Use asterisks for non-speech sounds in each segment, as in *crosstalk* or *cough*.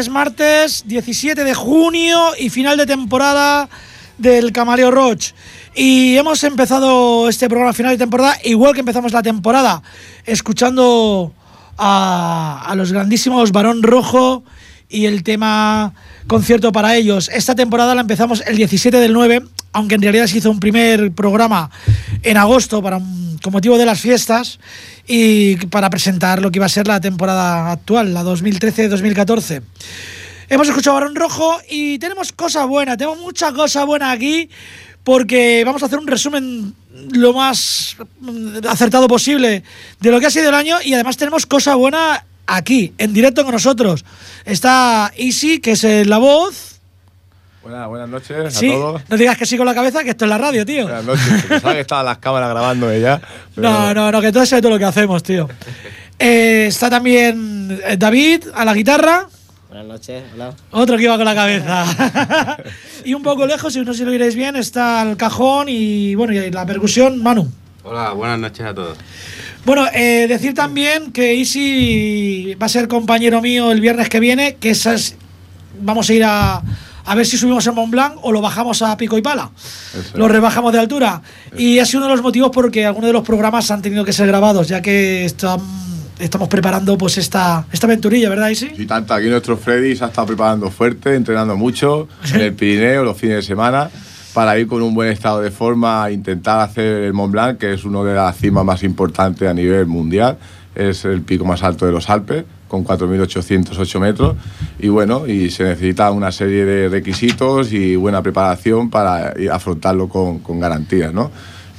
Es martes 17 de junio y final de temporada del Camaleo Roach. Y hemos empezado este programa final de temporada igual que empezamos la temporada, escuchando a, a los grandísimos Barón Rojo y el tema concierto para ellos. Esta temporada la empezamos el 17 del 9, aunque en realidad se hizo un primer programa en agosto para, con motivo de las fiestas y para presentar lo que iba a ser la temporada actual, la 2013-2014. Hemos escuchado Barón Rojo y tenemos cosa buena, tenemos mucha cosa buena aquí porque vamos a hacer un resumen lo más acertado posible de lo que ha sido el año y además tenemos cosa buena aquí, en directo con nosotros. Está Easy, que es eh, la voz. Buenas, buenas noches Sí, a todos. no digas que sí con la cabeza, que esto es la radio, tío. Buenas noches. Pensaba que estaban las cámaras grabando ella. *laughs* pero- No, no, no, que todo es todo lo que hacemos, tío. Eh, está también eh, David a la guitarra. Buenas noches, hola. Otro que iba con la cabeza. *laughs* y un poco lejos, si no sé si lo oiréis bien, está el cajón y bueno, y la percusión, Manu. Hola, buenas noches a todos. Bueno, eh, decir también que Easy va a ser compañero mío el viernes que viene, que esas vamos a ir a, a ver si subimos el Mont Blanc o lo bajamos a pico y pala. Eso Lo rebajamos de altura. Y ha sido uno de los motivos porque algunos de los programas han tenido que ser grabados, ya que estam- estamos preparando pues esta, esta aventurilla, ¿verdad, Easy? Y tanto aquí nuestro Freddy se ha estado preparando fuerte, entrenando mucho *laughs* en el Pirineo los fines de semana para ir con un buen estado de forma a intentar hacer el Mont Blanc, que es una de las cimas más importantes a nivel mundial. Es el pico más alto de los Alpes, con 4.808 metros. Y bueno, y se necesita una serie de requisitos y buena preparación para afrontarlo con, con garantías, ¿no?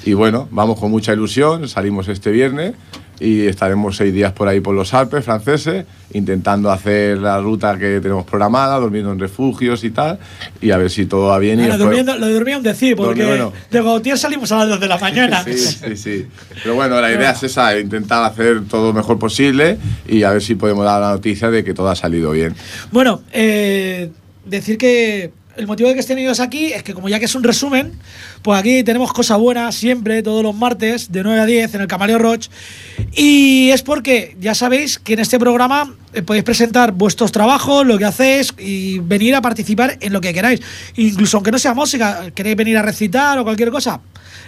Y bueno, vamos con mucha ilusión, salimos este viernes y estaremos seis días por ahí por los Alpes franceses, intentando hacer la ruta que tenemos programada, durmiendo en refugios y tal, y a ver si todo va bien. y Bueno, después- durmiendo- lo de dormir un decir, porque bueno. de Gautier salimos a las 2 de la mañana. *laughs* Sí, sí, sí. Pero bueno, la idea es esa, intentar hacer todo lo mejor posible y a ver si podemos dar la noticia de que todo ha salido bien. Bueno, eh, decir que el motivo de que estén ellos aquí es que como ya que es un resumen, pues aquí tenemos cosa buena siempre, todos los martes, de 9 a 10 en el Camaleo Roach. Y es porque ya sabéis que en este programa eh, podéis presentar vuestros trabajos, lo que hacéis y venir a participar en lo que queráis. Incluso aunque no sea música, queréis venir a recitar o cualquier cosa.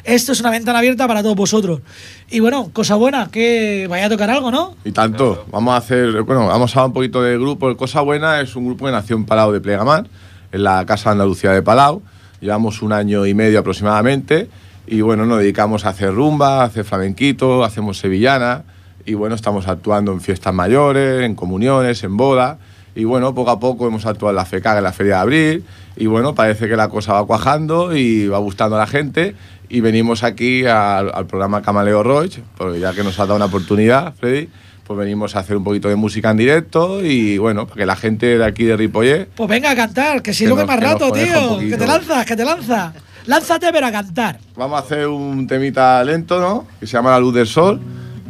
Esto es una ventana abierta para todos vosotros. Y bueno, cosa buena, que vaya a tocar algo, ¿no? Y tanto, vamos a hacer, bueno, vamos a hablar un poquito del grupo. El Cosa Buena es un grupo que nació en Palau de Plegamar, en la Casa Andalucía de Palau. Llevamos un año y medio aproximadamente y bueno, nos dedicamos a hacer rumba, a hacer flamenquito, hacemos sevillana y bueno, estamos actuando en fiestas mayores, en comuniones, en bodas y bueno, poco a poco hemos actuado en la FECAG, en la Feria de Abril y bueno, parece que la cosa va cuajando y va gustando a la gente y venimos aquí al, al programa Camaleo Roach, porque ya que nos ha dado una oportunidad, Freddy, pues venimos a hacer un poquito de música en directo y bueno, para que la gente de aquí de Ripollet Pues venga a cantar, que si lo que más rato, tío. Que te lanzas, que te lanzas. Lánzate, pero a cantar. vamos a hacer un temita lento, ¿no? Que se llama La Luz del Sol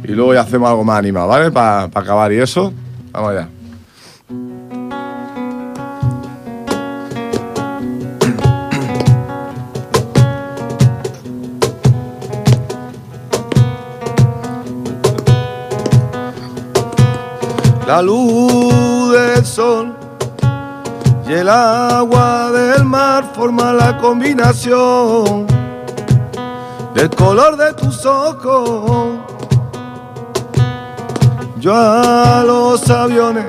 y luego ya hacemos algo más animado, ¿vale? Para acabar y eso. Vamos allá. La luz del sol y el agua del mar forman la combinación del color de tus ojos. Yo a los aviones,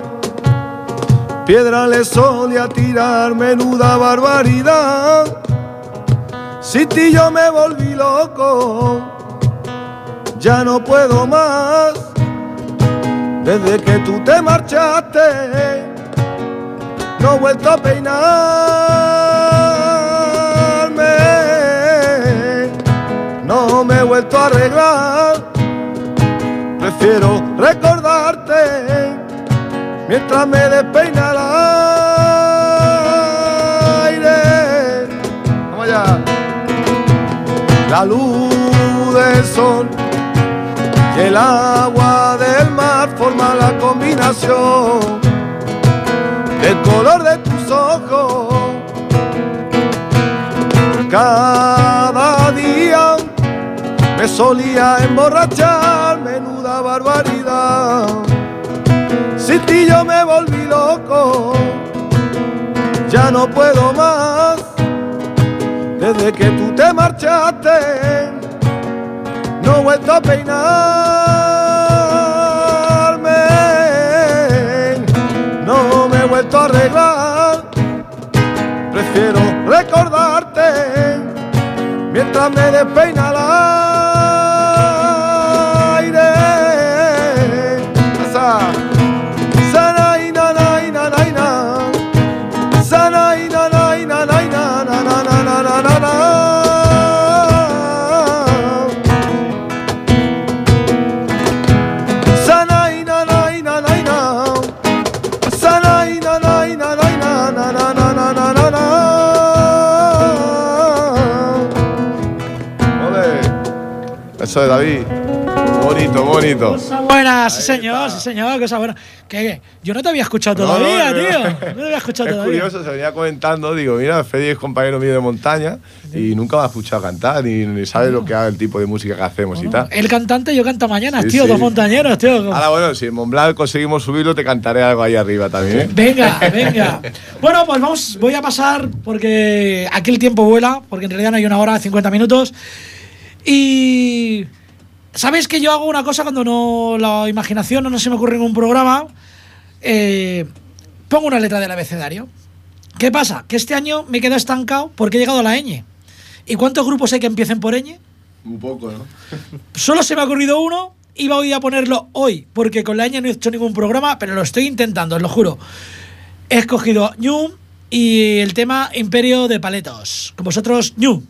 piedra le solía tirar menuda barbaridad. Si ti yo me volví loco, ya no puedo más. Desde que tú te marchaste, no he vuelto a peinarme, no me he vuelto a arreglar. Prefiero recordarte mientras me despeina el aire. Vamos allá. La luz del sol el agua del mar forman la combinación del color de tus ojos. Cada día me solía emborrachar, menuda barbaridad. Si Sin ti yo me volví loco, ya no puedo más. Desde que tú te marchaste, vuelto a peinarme, no me he vuelto a arreglar. Prefiero recordarte mientras me despeina Eso de David. Bonito, bonito. Cosa buena, sí señor, sí señor, cosa buena. ¿Qué? Yo no te había escuchado No, todavía, no, no. tío. No te había escuchado *laughs* Es todavía. curioso, se venía comentando, digo, mira, Freddy es compañero mío de montaña y nunca me ha escuchado cantar, ni, ni sabe lo que haga el tipo de música que hacemos y tal. El cantante, yo canta mañana, Sí, tío, sí. dos montañeros, tío. Ahora bueno, si en Mont Blanc conseguimos subirlo, te cantaré algo ahí arriba también, ¿eh? Venga, *laughs* venga. Bueno, pues vamos, voy a pasar porque aquí el tiempo vuela, porque en realidad no hay una hora, 50 minutos. Y sabéis que yo hago una cosa cuando no la imaginación no, se me ocurre en un programa. eh, pongo una letra del abecedario. ¿Qué pasa? Que este año me he quedado estancado porque he llegado a la ñ. ¿Y cuántos grupos hay que empiecen por ñ? Un poco, ¿no? *laughs* Solo se me ha ocurrido uno. Iba hoy a ponerlo hoy, porque con la ñ no he hecho ningún programa, pero lo estoy intentando, os lo juro. He escogido Ñu y el tema Imperio de Paletos. Con vosotros, Ñu.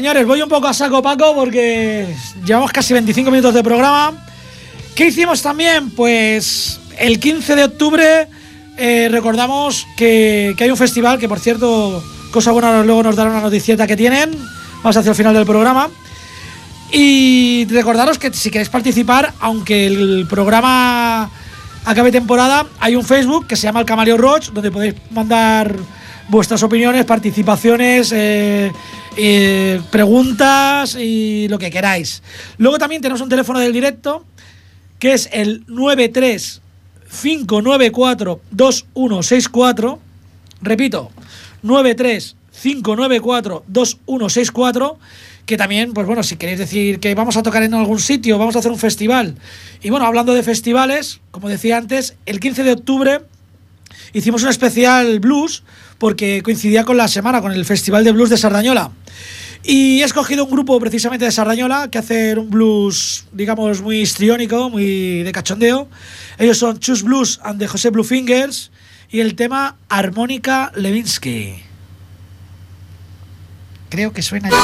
Señores, voy un poco a saco Paco porque llevamos casi 25 minutos de programa. ¿Qué hicimos también? Pues el 15 de octubre eh, recordamos que, hay un festival que, por cierto, cosa buena, luego nos dará una noticieta que tienen. Vamos hacia el final del programa. Y recordaros que si queréis participar, aunque el programa acabe temporada, hay un Facebook que se llama El Camaleo Roach, donde podéis mandar vuestras opiniones, participaciones, eh, eh, preguntas y lo que queráis. Luego también tenemos un teléfono del directo que es el 93 594 2164. Repito, 93 594 2164 que también, pues bueno, si queréis decir que vamos a tocar en algún sitio, vamos a hacer un festival. Y bueno, hablando de festivales, como decía antes, el 15 de octubre hicimos un especial blues porque coincidía con la semana, con el Festival de Blues de Sardañola. Y he escogido un grupo precisamente de Sardañola que hace un blues, digamos, muy histriónico, muy de cachondeo. Ellos son Chus Blues and the José Blue Fingers y el tema Armónica Levinsky. Creo que suena ya.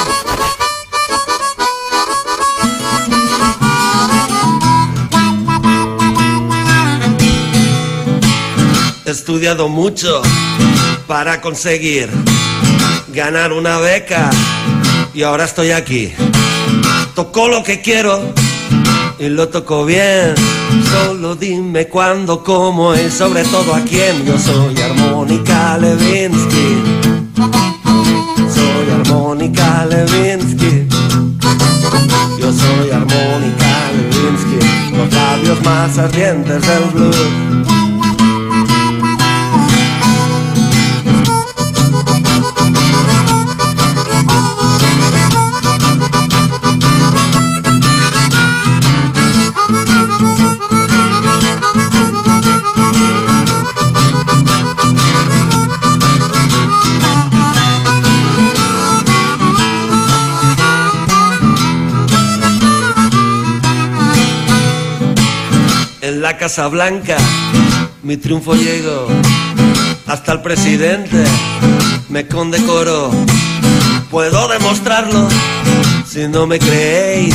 He estudiado mucho para conseguir ganar una beca y ahora estoy aquí. Toco lo que quiero y lo toco bien. Solo dime cuándo, cómo y sobre todo a quién. Yo soy Armónica Levinsky. Soy Armónica Levinsky. Yo soy Armónica Levinsky. Los labios más ardientes del blues. Casa Blanca mi triunfo llegó hasta el presidente me condecoró. Puedo demostrarlo si no me creéis.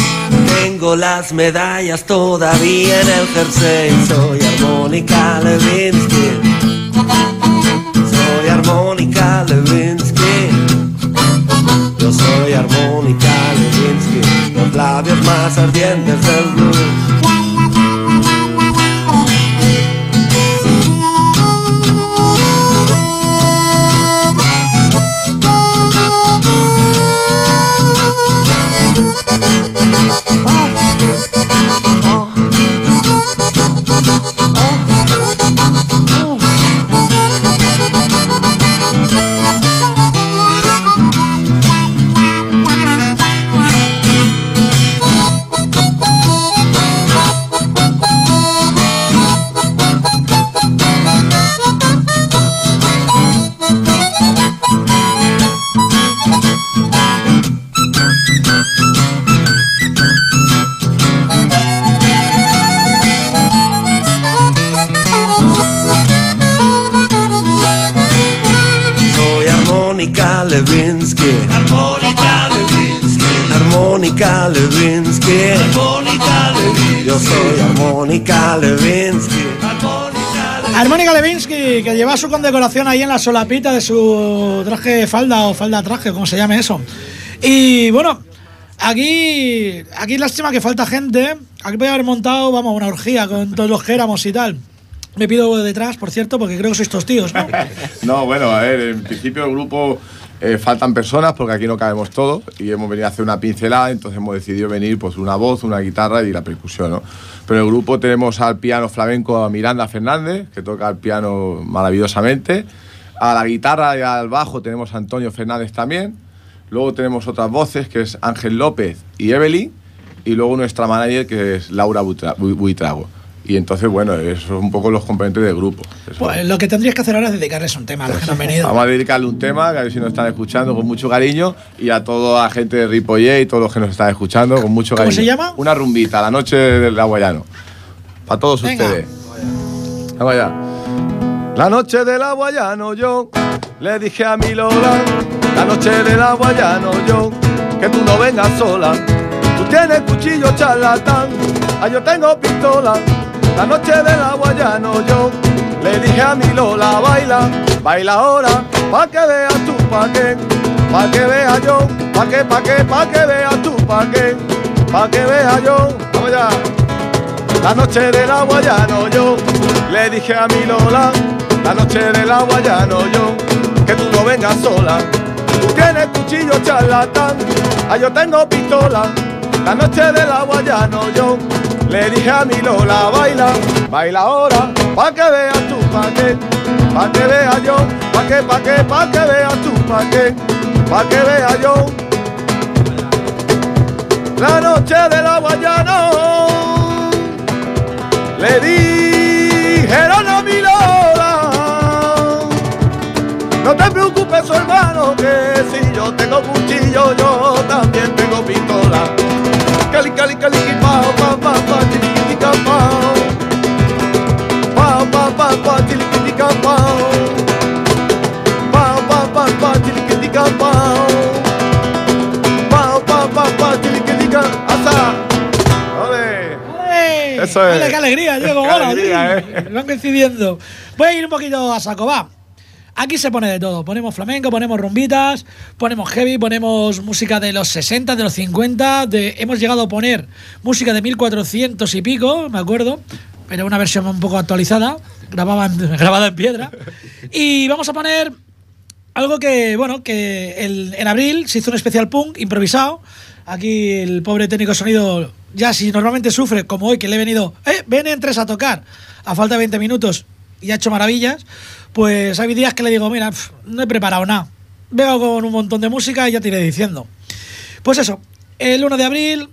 Tengo las medallas todavía en el jersey. Soy Armónica Levinsky. Soy Armónica Levinsky. Yo soy Armónica Levinsky. Los labios más ardientes del blues. Armónica Levinsky. Armónica Levinsky. Armónica Levinsky. Armónica Levinsky. Yo soy Armónica Levinsky. Armónica Levinsky, que lleva su condecoración ahí en la solapita de su traje de falda o falda traje, como se llame eso. Y bueno, aquí, aquí lástima que falta gente. Aquí podía haber montado, vamos, una orgía con todos los que éramos y tal. Me pido detrás, por cierto, porque creo que sois estos tíos, ¿no? *laughs* No, bueno, a ver, en principio el grupo eh, faltan personas porque aquí no cabemos todos y hemos venido a hacer una pincelada, entonces hemos decidido venir pues una voz, una guitarra y la percusión, ¿no? Pero en el grupo tenemos al piano flamenco a Miranda Fernández, que toca el piano maravillosamente, a la guitarra y al bajo tenemos a Antonio Fernández también, luego tenemos otras voces que es Ángel López y Evelyn, y luego nuestra manager que es Laura Buitrago. Y entonces, bueno, esos son un poco los componentes del grupo. Eso. Pues lo que tendrías que hacer ahora es dedicarles un tema a los que no han venido. Vamos a dedicarle un tema, que a ver si nos están escuchando con mucho cariño, y a toda la gente de Ripollet y todos los que nos están escuchando con mucho ¿Cómo cariño. se llama? Una rumbita, la noche del aguayano. Para todos Venga. ustedes. Vamos allá. La noche del aguayano yo Le dije a mi Lola, la noche del agua ya no yo, que tú no vengas sola. Tú tienes cuchillo charlatán, ah, yo tengo pistola. La noche del agua ya no yo. Le dije a mi Lola, baila, baila ahora, pa' que veas tú, pa' que, pa' que vea yo, pa' que, pa' que, pa' que veas tú, pa' que, pa' que vea yo. Vamos ya. La noche del agua ya no yo. Le dije a mi Lola, la noche del agua ya no yo. Que tú no vengas sola. Tú tienes cuchillo charlatán, ah, yo tengo pistola. La noche del agua ya no yo. Le dije a mi Lola, baila, baila ahora, pa' que veas tú, pa' que, pa' que vea yo, pa' que, pa' que, pa' que veas tú, pa' que, pa' que vea yo. La noche del agua ya no. Le dijeron a mi Lola, no te preocupes, su hermano, que si yo tengo cuchillo, yo también tengo pistola. Cali, cali, cali, pao, pa, pa, pa, tiliquitica, pao. Pao, pa, pa, pa, tiliquitica, pao. Pao, pa, pa, pa, tiliquitica, pao. Pao, pa, pa, pa, tiliquitica, hasta. ¡Ole! ¡Ole! Eso es. ¡Ole, qué alegría, Diego! ¡Hola, alegría, eh. Van coincidiendo. Voy a ir un poquito a saco, va. Aquí se pone de todo. Ponemos flamenco, ponemos rumbitas, ponemos heavy, ponemos música de los 60, de los 50. De, hemos llegado a poner música de 1400 y pico, me acuerdo. Pero una versión un poco actualizada, grabada en, *laughs* grabada en piedra. Y vamos a poner algo que, bueno, que en abril se hizo un especial punk improvisado. Aquí el pobre técnico sonido, ya si normalmente sufre, como hoy, que le he venido, eh, ven entres a tocar, a falta de 20 minutos y ha hecho maravillas, pues hay días que le digo, mira, no he preparado nada. Vengo con un montón de música y ya te iré diciendo. Pues eso, el 1 de abril,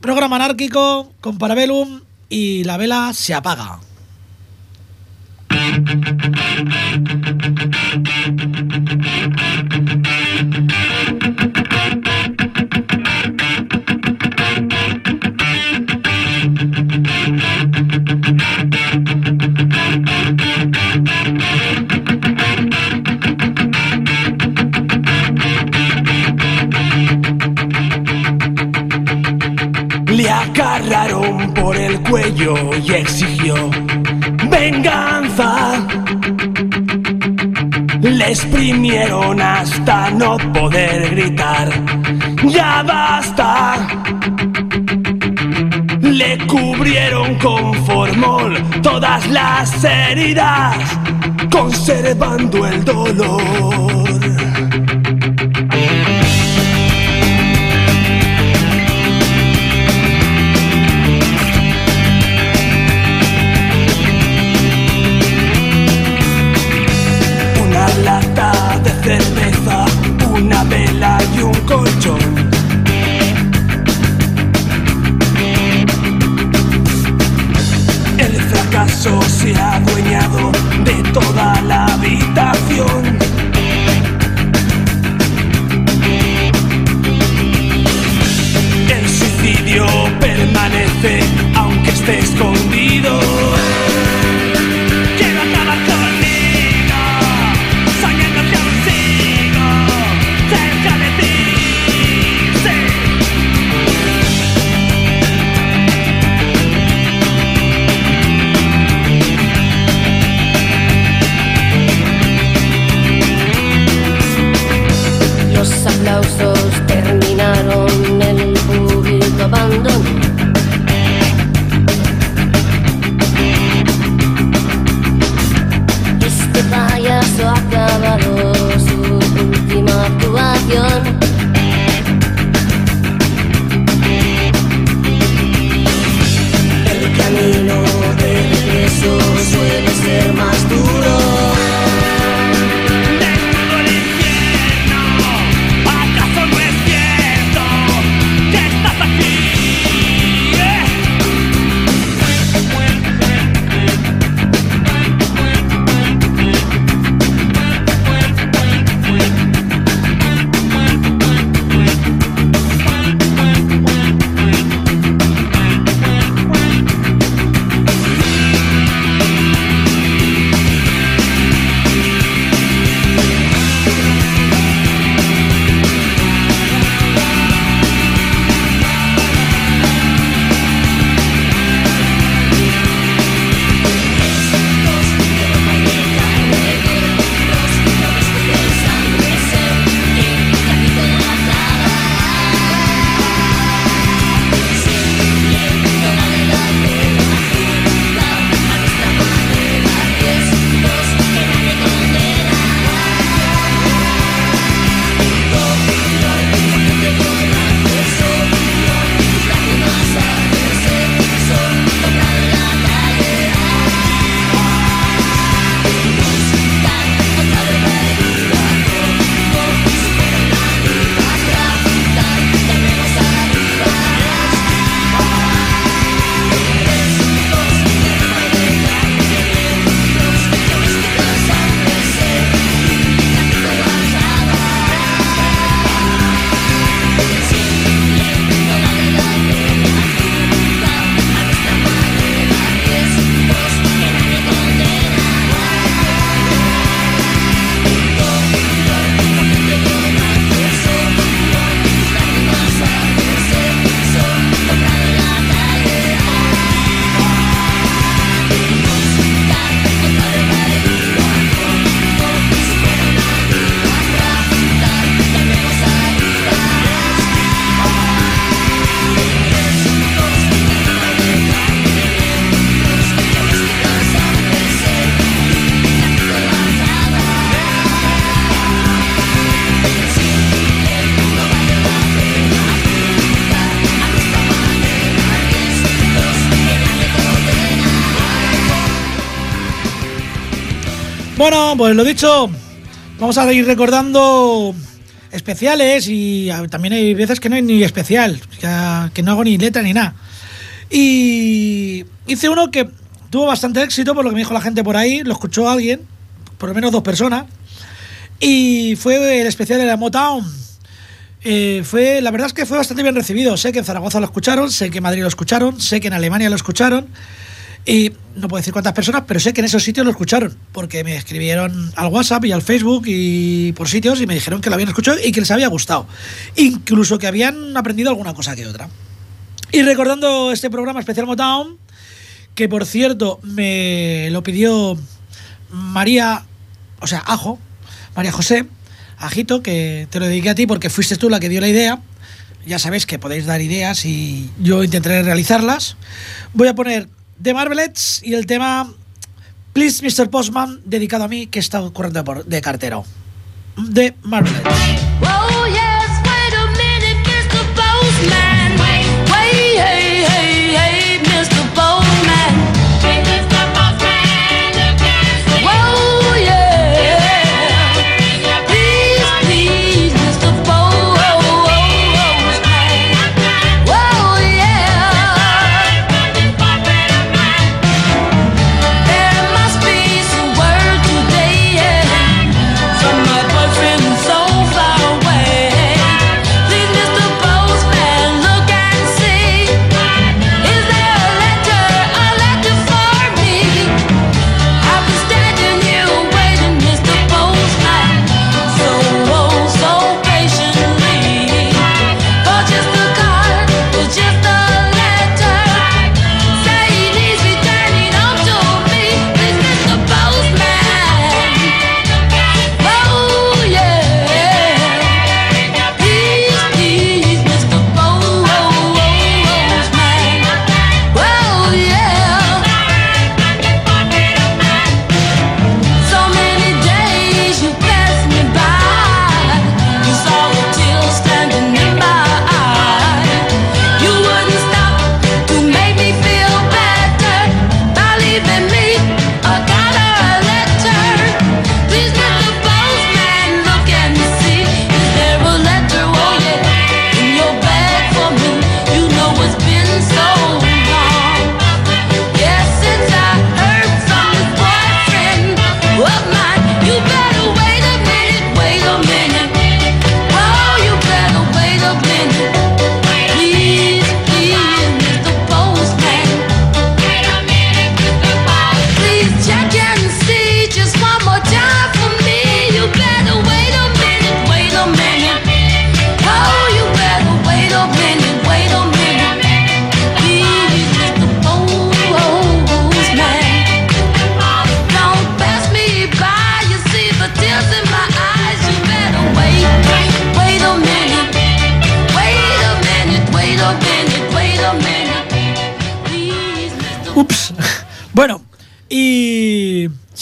programa anárquico con Parabellum y la vela se apaga. Por el cuello y exigió venganza. Le exprimieron hasta no poder gritar. Ya basta. Le cubrieron con formol todas las heridas, conservando el dolor. Bueno, pues lo dicho, vamos a ir recordando especiales y también hay veces que no hay ni especial, que no hago ni letra ni nada. Y hice uno que tuvo bastante éxito, por lo que me dijo la gente por ahí, lo escuchó alguien, por lo menos dos personas, y fue el especial de la Motown. Eh, fue, la verdad es que fue bastante bien recibido. Sé que en Zaragoza lo escucharon, sé que en Madrid lo escucharon, sé que en Alemania lo escucharon. Y no puedo decir cuántas personas, pero sé que en esos sitios lo escucharon, porque me escribieron al WhatsApp y al Facebook y por sitios y me dijeron que lo habían escuchado y que les había gustado. Incluso que habían aprendido alguna cosa que otra. Y recordando este programa especial Motown, que por cierto me lo pidió María, o sea, Ajo, María José, Ajito, que te lo dediqué a ti porque fuiste tú la que dio la idea. Ya sabéis que podéis dar ideas y yo intentaré realizarlas. Voy a poner The Marvelettes y el tema Please Mr. Postman, dedicado a mí, que está corriendo de cartero. The Marvelettes.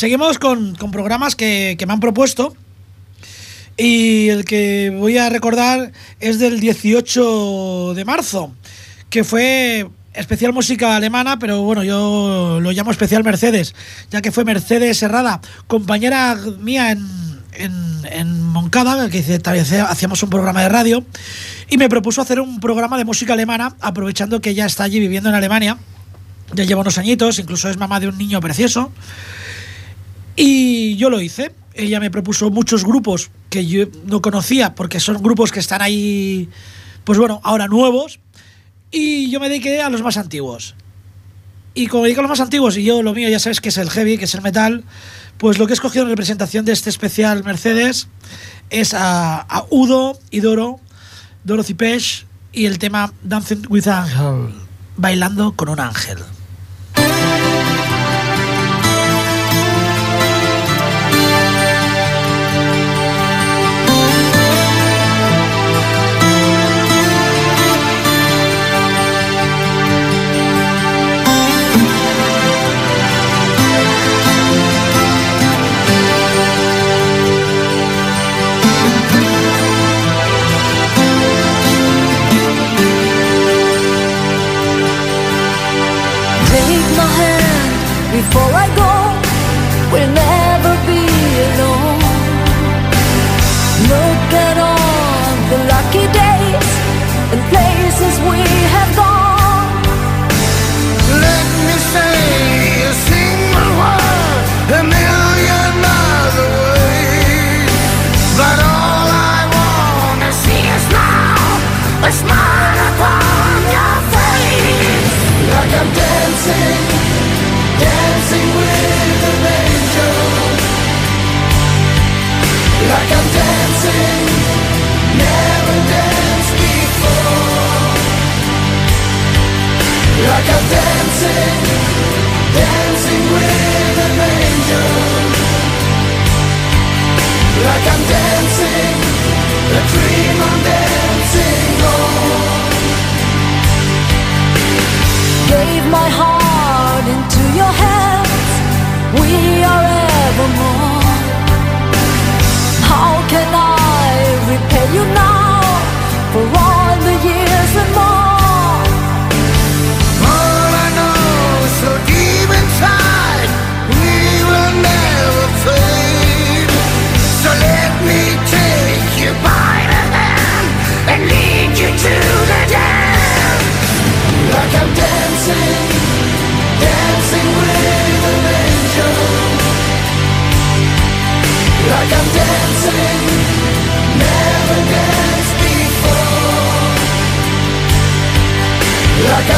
Seguimos con, con programas que, que me han propuesto. Y el que voy a recordar es del 18 de marzo, que fue especial música alemana, pero bueno, yo lo llamo especial Mercedes, ya que fue Mercedes Serrada, compañera mía en, en, en Moncada, que hacía- hacíamos un programa de radio, y me propuso hacer un programa de música alemana, aprovechando que ella está allí viviendo en Alemania. Ya lleva unos añitos, incluso es mamá de un niño precioso. Y yo lo hice. Ella me propuso muchos grupos que yo no conocía, porque son grupos que están ahí, pues bueno, ahora nuevos. Y yo me dediqué a los más antiguos. Y como a los más antiguos, y yo lo mío ya sabes que es el heavy, que es el metal, pues lo que he escogido en representación de este especial Mercedes es a, a Udo y Doro, Dorothy Pesh, y el tema Dancing with Angel, bailando con un ángel. Smile upon your face. Like I'm dancing, dancing with an angel. Like I'm dancing, never danced before. Like I'm dancing, dancing with an angel. Like I'm dancing, a dream Gave my heart into your hands. We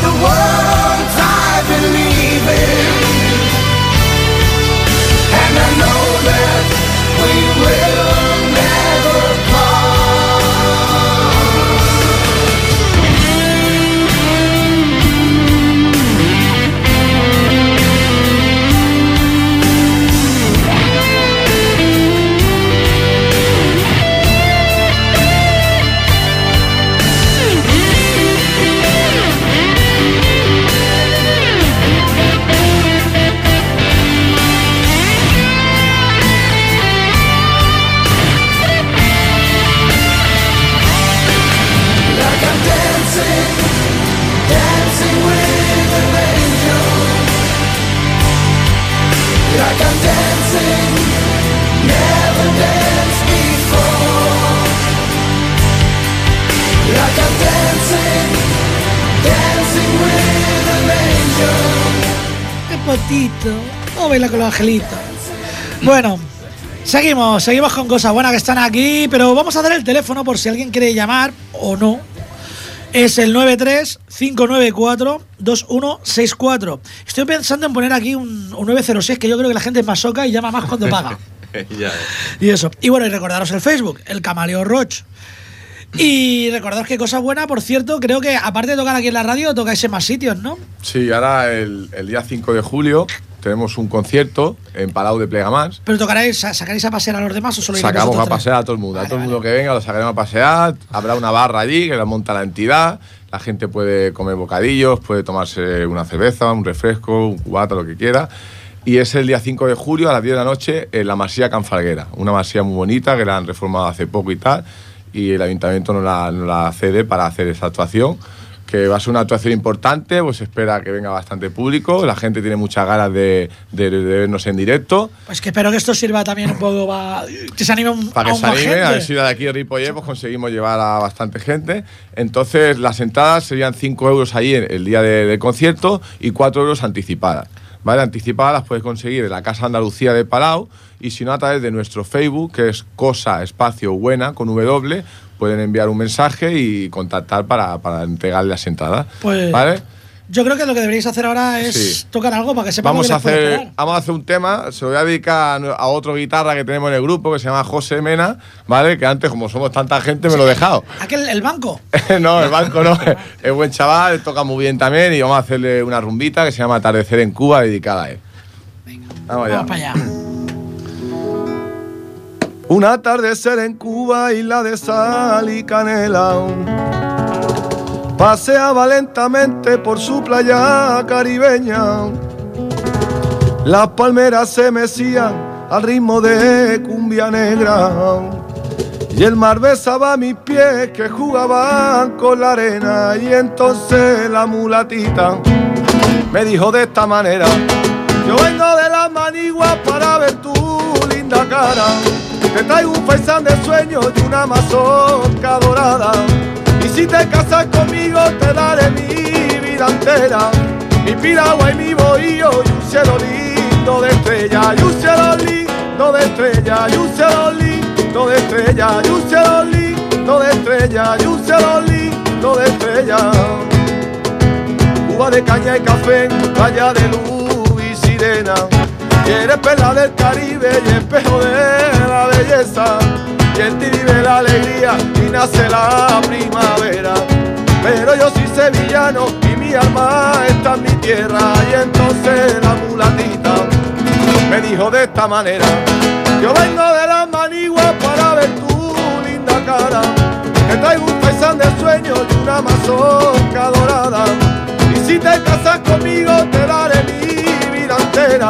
the words baila con los angelitos? Bueno, seguimos, seguimos con cosas buenas que están aquí, pero vamos a dar el teléfono por si alguien quiere llamar o no. Es el 93-594-2164. Estoy pensando en poner aquí un, un 906, que yo creo que la gente es más soca y llama más cuando *laughs* paga. ya. Y eso. Y bueno, y recordaros el Facebook, el Camaleo Roach. Y recordaros que cosa buena, por cierto, creo que aparte de tocar aquí en la radio, tocáis en más sitios, ¿no? Sí, ahora el, el día 5 de julio tenemos un concierto en Palau de Plegamans. Pero tocaréis, sa- sacaréis a pasear a los demás o solo Sacamos a pasear a todo el mundo. A todo el vale. mundo que venga lo sacaremos a pasear. Habrá una barra allí que la monta la entidad. La gente puede comer bocadillos, puede tomarse una cerveza, un refresco, un cubata, lo que quiera. Y es el día 5 de julio a las 10 de la noche en la Masía Canfalguera. Una masía muy bonita que la han reformado hace poco y tal. Y el ayuntamiento nos la, nos la cede para hacer esa actuación. Que va a ser una actuación importante, pues espera que venga bastante público. La gente tiene muchas ganas de, de- de vernos en directo. Pues que espero que esto sirva también un poco para que se anime un, Para que se anime, a ver si de aquí de Ripollet pues conseguimos llevar a bastante gente. Entonces, las entradas serían 5 euros ahí el día de- del concierto y 4 euros anticipadas. ¿Vale? Anticipadas las puedes conseguir en la Casa Andalucía de Palau y si no a través de nuestro Facebook, que es Cosa Espacio Buena con W, pueden enviar un mensaje y contactar para, para entregarle las entradas. Pues- ¿Vale? Yo creo que lo que deberíais hacer ahora es Sí. tocar algo para que sepamos Vamos que a, hacer, vamos a hacer un tema, se lo voy a dedicar a, otro guitarra que tenemos en el grupo que se llama José Mena, ¿vale? Que antes, como somos tanta gente, me lo he dejado. *laughs* Aquel, el banco. *laughs* no, el banco no, es buen chaval, toca muy bien también y vamos a hacerle una rumbita que se llama Atardecer en Cuba dedicada a él. Vamos allá. Vamos para allá. Un atardecer en Cuba, isla de sal y canela. Paseaba lentamente por su playa caribeña. Las palmeras se mecían al ritmo de cumbia negra. Y el mar besaba mis pies que jugaban con la arena. Y entonces la mulatita me dijo de esta manera: Yo vengo de las maniguas para ver tu linda cara. Te traigo un faisán de sueños y una mazorca dorada. Y si te casas conmigo, te daré mi vida entera. Mi piragua y mi bohío y un cielo lindo de estrella. Y un cielo lindo de estrella. Y un cielo lindo de estrella. Y un cielo lindo de estrella. Y un cielo lindo de estrella. Cuba de caña y café, playa de luz y sirena. Y eres perla del Caribe y espejo de la belleza. Y en ti vive la alegría y nace la primavera. Pero yo soy sevillano y mi alma está en mi tierra. Y entonces la mulatita me dijo de esta manera: Yo vengo de las maniguas para ver tu linda cara. Te traigo un paisán de sueños y una mazorca dorada. Y si te casas conmigo, te daré mi vida entera.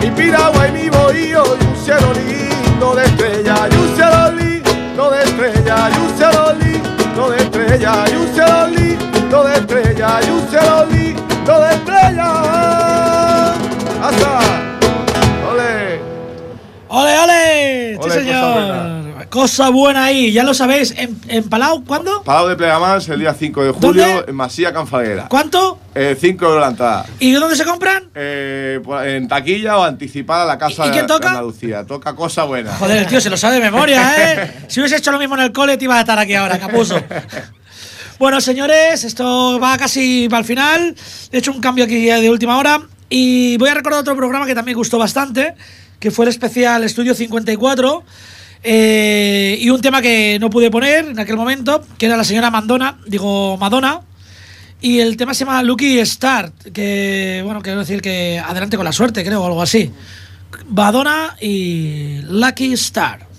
Mi piragua y mi bohío y un cielo lindo de estrella. Y un cielo lindo de estrella. Y un cielo lindo de estrella. Y un cielo lindo de estrella. Y un cielo lindo de estrella. ¡Hasta! ¡Ole! ¡Ole, ole! Sí, Ole, señor. Cosa buena ahí, ya lo sabéis. ¿En, en Palau cuándo? Palau de Plegamans el día 5 de julio ¿Dónde? en Masía Canfalguera. ¿Cuánto? 5 euros la entrada. ¿Y dónde se compran? Eh, pues, en taquilla o anticipada a la casa ¿Y- quién de- de toca? Andalucía. Toca cosa buena. Joder, el tío se lo sabe de memoria, *laughs* ¿eh? Si hubiese hecho lo mismo en el cole, te ibas a estar aquí ahora, capuso. Bueno, señores, esto va casi para el final. He hecho un cambio aquí de última hora. Y voy a recordar otro programa que también gustó bastante, que fue el especial Estudio 54. Eh, y un tema que no pude poner en aquel momento, que era la señora Mandona, digo Madonna. Y el tema se llama Lucky Star, que, bueno, quiero decir que adelante con la suerte, creo, o algo así. Madonna y Lucky Star.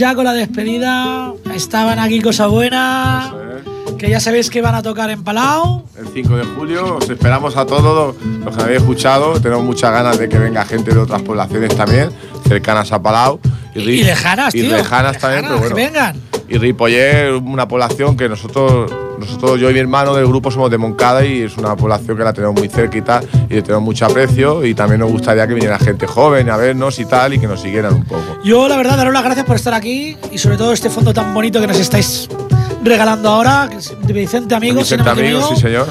Ya con la despedida. Estaban aquí Cosa Buena, que ya sabéis que van a tocar en Palau. El 5 de julio os esperamos a todos los que habéis escuchado. Tenemos muchas ganas de que venga gente de otras poblaciones también, cercanas a Palau. Y, y lejanas, y tío. lejanas también, pero bueno. que vengan. Y Ripollet una población que nosotros, nosotros, yo y mi hermano del grupo somos de Moncada y es una población que la tenemos muy cerquita y le tenemos mucho aprecio y también nos gustaría que viniera gente joven a vernos y tal y que nos siguieran un poco. Yo, la verdad, daros las gracias por estar aquí y sobre todo este fondo tan bonito que nos estáis regalando ahora, de Vicente Amigos. Vicente amigos, sí señor.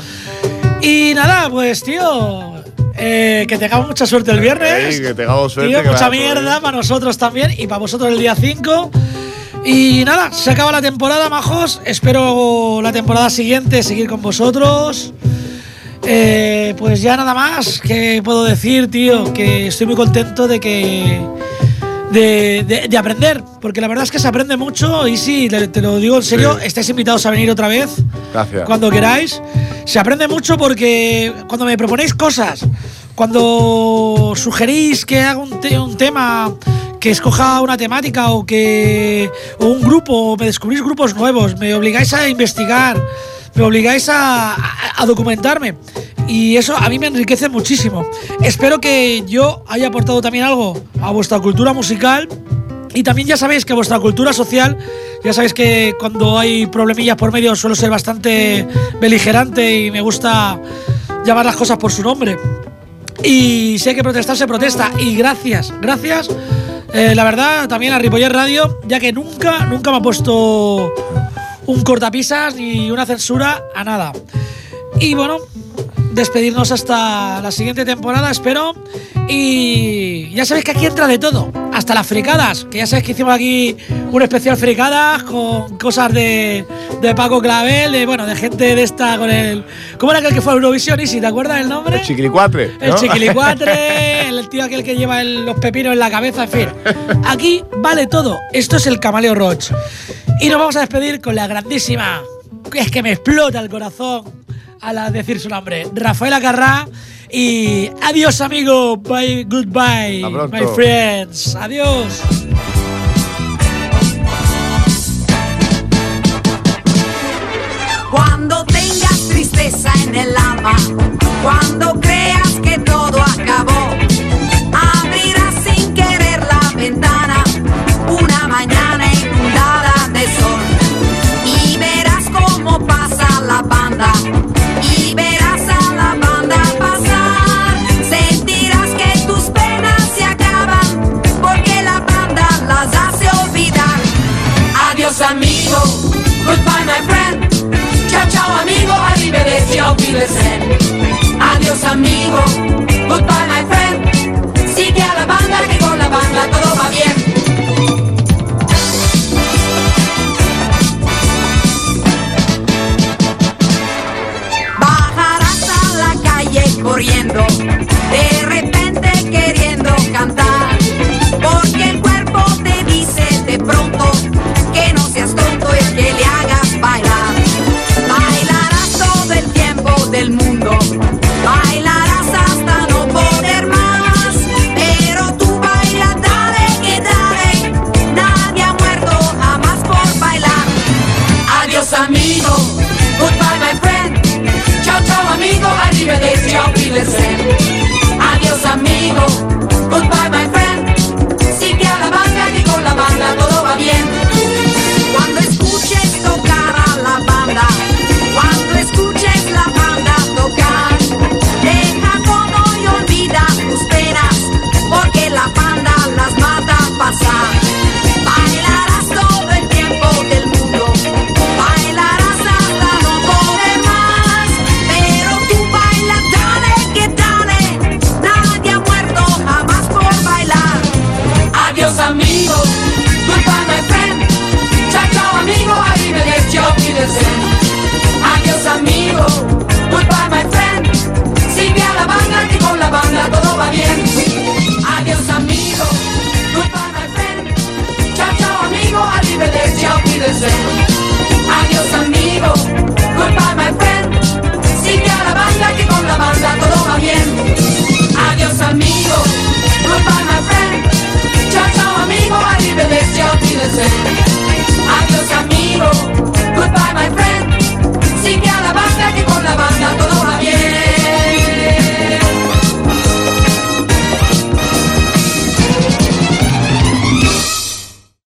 Y nada, pues tío, eh, que tengamos mucha suerte el viernes. Ey, que tengamos suerte, Tío, que mucha mierda para nosotros también y para vosotros el día 5. Y nada, se acaba la temporada, majos. Espero la temporada siguiente seguir con vosotros. Eh, pues ya nada más que puedo decir, tío, que estoy muy contento de que. De, de- de aprender, porque la verdad es que se aprende mucho y sí, te, lo digo en serio, Sí. estáis invitados a venir otra vez Gracias. cuando queráis. Se aprende mucho porque cuando me proponéis cosas, cuando sugerís que haga un, te- un tema, que escoja una temática o que o un grupo, o me descubrís grupos nuevos, me obligáis a investigar, me obligáis a, a- a documentarme. Y eso a mí me enriquece muchísimo. Espero que yo haya aportado también algo a vuestra cultura musical y también ya sabéis que vuestra cultura social, ya sabéis que cuando hay problemillas por medio suelo ser bastante beligerante y me gusta llamar las cosas por su nombre. Y si hay que protestar, se protesta. Y gracias, gracias. Eh, la verdad, también a Ripollet Radio, ya que nunca, nunca me ha puesto un cortapisas ni una censura a nada. Y bueno, despedirnos hasta la siguiente temporada, espero. Y ya sabéis que aquí entra de todo, hasta las fricadas, que ya sabéis que hicimos aquí un especial fricadas con cosas de, de Paco Clavel, de bueno, de gente de esta con el. ¿Cómo era aquel que fue a Eurovisión? ¿Y si te acuerdas el nombre? El chiquilicuatre. El chiquilicuatre, *laughs* el tío aquel que lleva el- los pepinos en la cabeza, en fin. Aquí vale todo. Esto es el Camaleo Roach. Y nos vamos a despedir con la grandísima, que es que me explota el corazón al decir su nombre, Rafaela Carrá. Y adiós, amigo. Bye, goodbye, my friends. Adiós. Cuando tengas tristeza en el alma, cuando creas que todo acabó, abrirás sin querer la ventana una mañana inundada de sol y verás cómo pasa la banda amigo, arrivederci, auf Wiedersehen. Adiós, amigo, goodbye, my friend. Sigue a la banda que con la banda todo va bien.